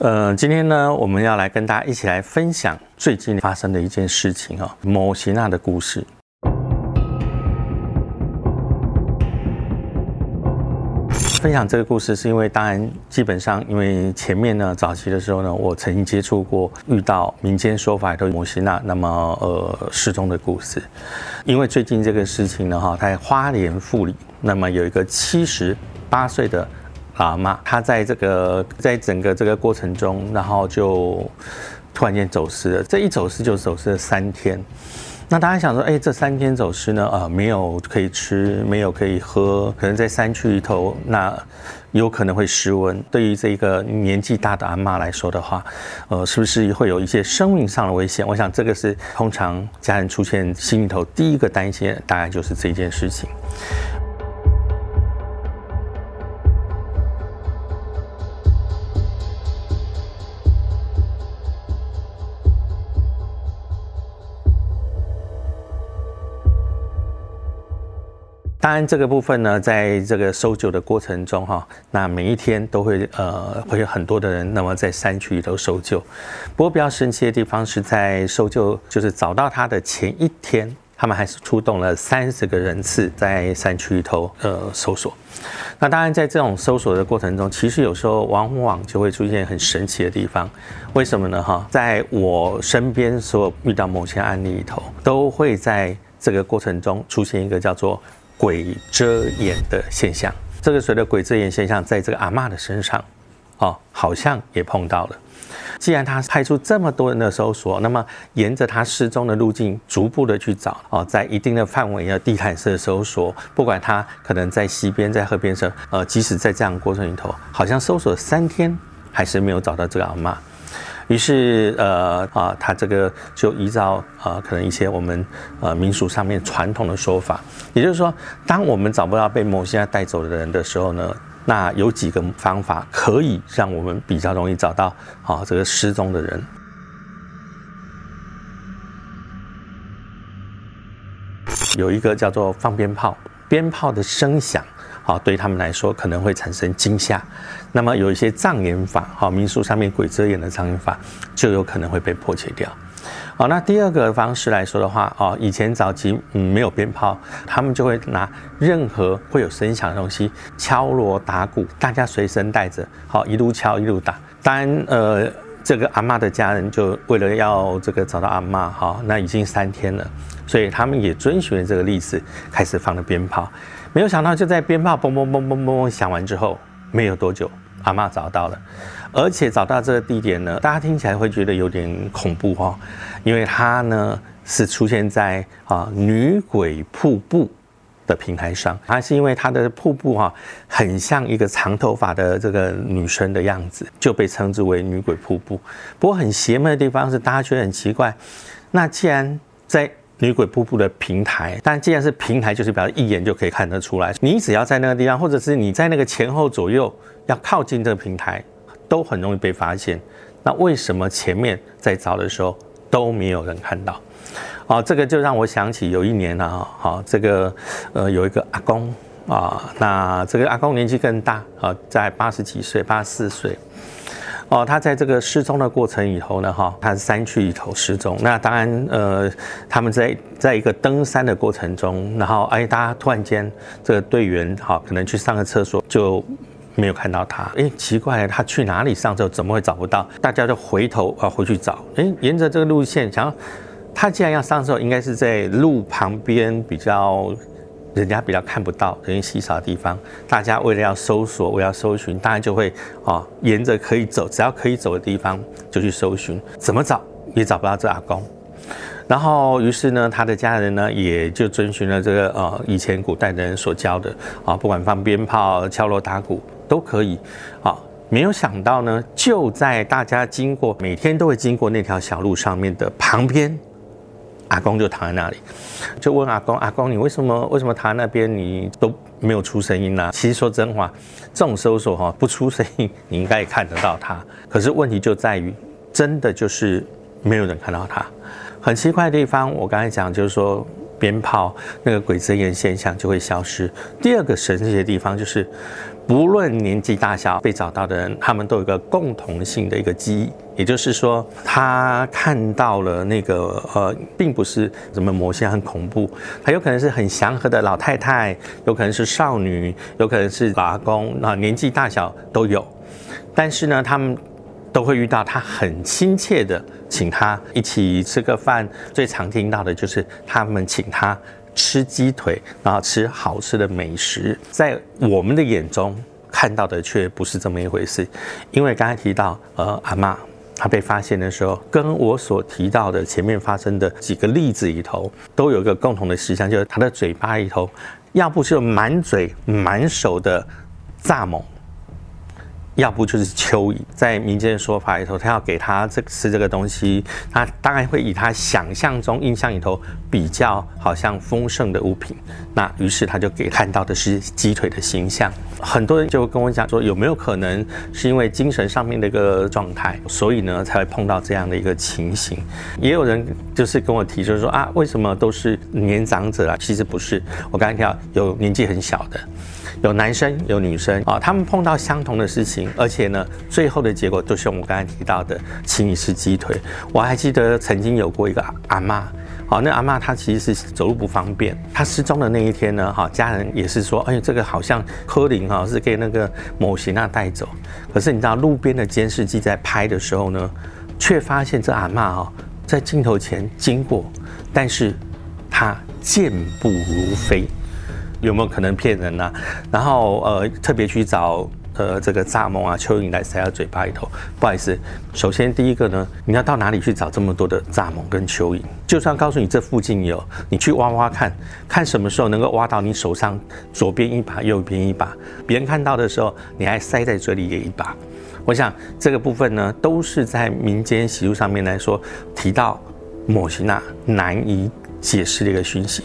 呃，今天呢，我们要来跟大家一起来分享最近发生的一件事情哦，摩西娜的故事。分享这个故事，是因为当然基本上，因为前面呢早期的时候呢，我曾经接触过遇到民间说法的摩西娜那么呃失踪的故事。因为最近这个事情呢，哈，在花莲富里，那么有一个七十八岁的阿妈，她在这个在整个这个过程中，然后就突然间走失了。这一走失就走失了三天。那大家想说，哎，这三天走失呢？呃，没有可以吃，没有可以喝，可能在山区里头，那有可能会失温。对于这一个年纪大的阿妈来说的话，呃，是不是会有一些生命上的危险？我想这个是通常家人出现心里头第一个担心，大概就是这件事情。当然，这个部分呢，在这个搜救的过程中，哈，那每一天都会呃会有很多的人，那么在山区里头搜救。不过比较神奇的地方是在搜救，就是找到他的前一天，他们还是出动了三十个人次在山区里头呃搜索。那当然，在这种搜索的过程中，其实有时候往往就会出现很神奇的地方。为什么呢？哈，在我身边所有遇到某些案例里头，都会在这个过程中出现一个叫做。鬼遮眼的现象，这个随着鬼遮眼现象，在这个阿妈的身上，哦，好像也碰到了。既然他派出这么多人的搜索，那么沿着他失踪的路径，逐步的去找，哦，在一定的范围要地毯式的搜索，不管他可能在溪边、在河边上，呃，即使在这样过程里头，好像搜索三天，还是没有找到这个阿妈。于是，呃啊，他这个就依照啊，可能一些我们呃民俗上面传统的说法，也就是说，当我们找不到被某些人带走的人的时候呢，那有几个方法可以让我们比较容易找到啊这个失踪的人。有一个叫做放鞭炮，鞭炮的声响。好，对他们来说可能会产生惊吓，那么有一些障眼法，好，民俗上面鬼遮眼的障眼法就有可能会被破解掉。好，那第二个方式来说的话，哦，以前早期嗯没有鞭炮，他们就会拿任何会有声响的东西敲锣打鼓，大家随身带着，好，一路敲一路打。当然，呃，这个阿妈的家人就为了要这个找到阿妈，哈，那已经三天了，所以他们也遵循了这个例子，开始放了鞭炮。没有想到，就在鞭炮嘣嘣嘣嘣嘣嘣响完之后，没有多久，阿妈找到了，而且找到这个地点呢，大家听起来会觉得有点恐怖哈，因为它呢是出现在啊女鬼瀑布的平台上，它是因为它的瀑布哈很像一个长头发的这个女生的样子，就被称之为女鬼瀑布。不过很邪门的地方是，大家觉得很奇怪，那既然在女鬼瀑布的平台，但既然是平台，就是表示一眼就可以看得出来。你只要在那个地方，或者是你在那个前后左右要靠近这个平台，都很容易被发现。那为什么前面在找的时候都没有人看到？哦，这个就让我想起有一年呢，好，这个呃有一个阿公啊，那这个阿公年纪更大啊，在八十几岁，八十四岁。哦，他在这个失踪的过程以后呢，哈，他是山区里头失踪。那当然，呃，他们在在一个登山的过程中，然后哎，大家突然间这个队员哈，可能去上个厕所就没有看到他。哎，奇怪，他去哪里上厕所？怎么会找不到？大家就回头啊回去找。哎，沿着这个路线，想要他既然要上厕所，应该是在路旁边比较。人家比较看不到人烟稀少的地方，大家为了要搜索，为了搜寻，当然就会啊，沿着可以走，只要可以走的地方就去搜寻。怎么找也找不到这阿公。然后，于是呢，他的家人呢也就遵循了这个呃以前古代的人所教的啊，不管放鞭炮、敲锣打鼓都可以。啊，没有想到呢，就在大家经过每天都会经过那条小路上面的旁边。阿公就躺在那里，就问阿公：“阿公，你为什么为什么他那边？你都没有出声音呢？”其实说真话，这种搜索哈，不出声音，你应该也看得到他。可是问题就在于，真的就是没有人看到他。很奇怪的地方，我刚才讲就是说，鞭炮那个鬼遮眼现象就会消失。第二个神奇的地方就是，不论年纪大小，被找到的人，他们都有一个共同性的一个记忆，也就是说，他看到了那个呃，并不是什么魔仙很恐怖，他有可能是很祥和的老太太，有可能是少女，有可能是老公，啊，年纪大小都有，但是呢，他们。都会遇到他很亲切的请他一起吃个饭，最常听到的就是他们请他吃鸡腿，然后吃好吃的美食。在我们的眼中看到的却不是这么一回事，因为刚才提到，呃，阿妈她被发现的时候，跟我所提到的前面发生的几个例子里头，都有一个共同的实相，就是她的嘴巴里头，要不是满嘴满手的蚱蜢。要不就是蚯蚓，在民间的说法里头，他要给他这吃这个东西，他当然会以他想象中印象里头比较好像丰盛的物品，那于是他就给看到的是鸡腿的形象。很多人就跟我讲说，有没有可能是因为精神上面的一个状态，所以呢才会碰到这样的一个情形？也有人就是跟我提就是说啊，为什么都是年长者啊？其实不是，我刚才提到有年纪很小的。有男生有女生啊，他们碰到相同的事情，而且呢，最后的结果都是我们刚才提到的，请你吃鸡腿。我还记得曾经有过一个阿妈，好，那阿妈她其实是走路不方便，她失踪的那一天呢，哈，家人也是说，哎，这个好像柯林哈是给那个某型娜带走。可是你知道路边的监视器在拍的时候呢，却发现这阿妈哈在镜头前经过，但是她健步如飞。有没有可能骗人呢？然后呃，特别去找呃这个蚱蜢啊、蚯蚓来塞到嘴巴里头。不好意思，首先第一个呢，你要到哪里去找这么多的蚱蜢跟蚯蚓？就算告诉你这附近有，你去挖挖看，看什么时候能够挖到你手上左边一把、右边一把，别人看到的时候，你还塞在嘴里也一把。我想这个部分呢，都是在民间习俗上面来说提到某些那难以解释的一个讯息。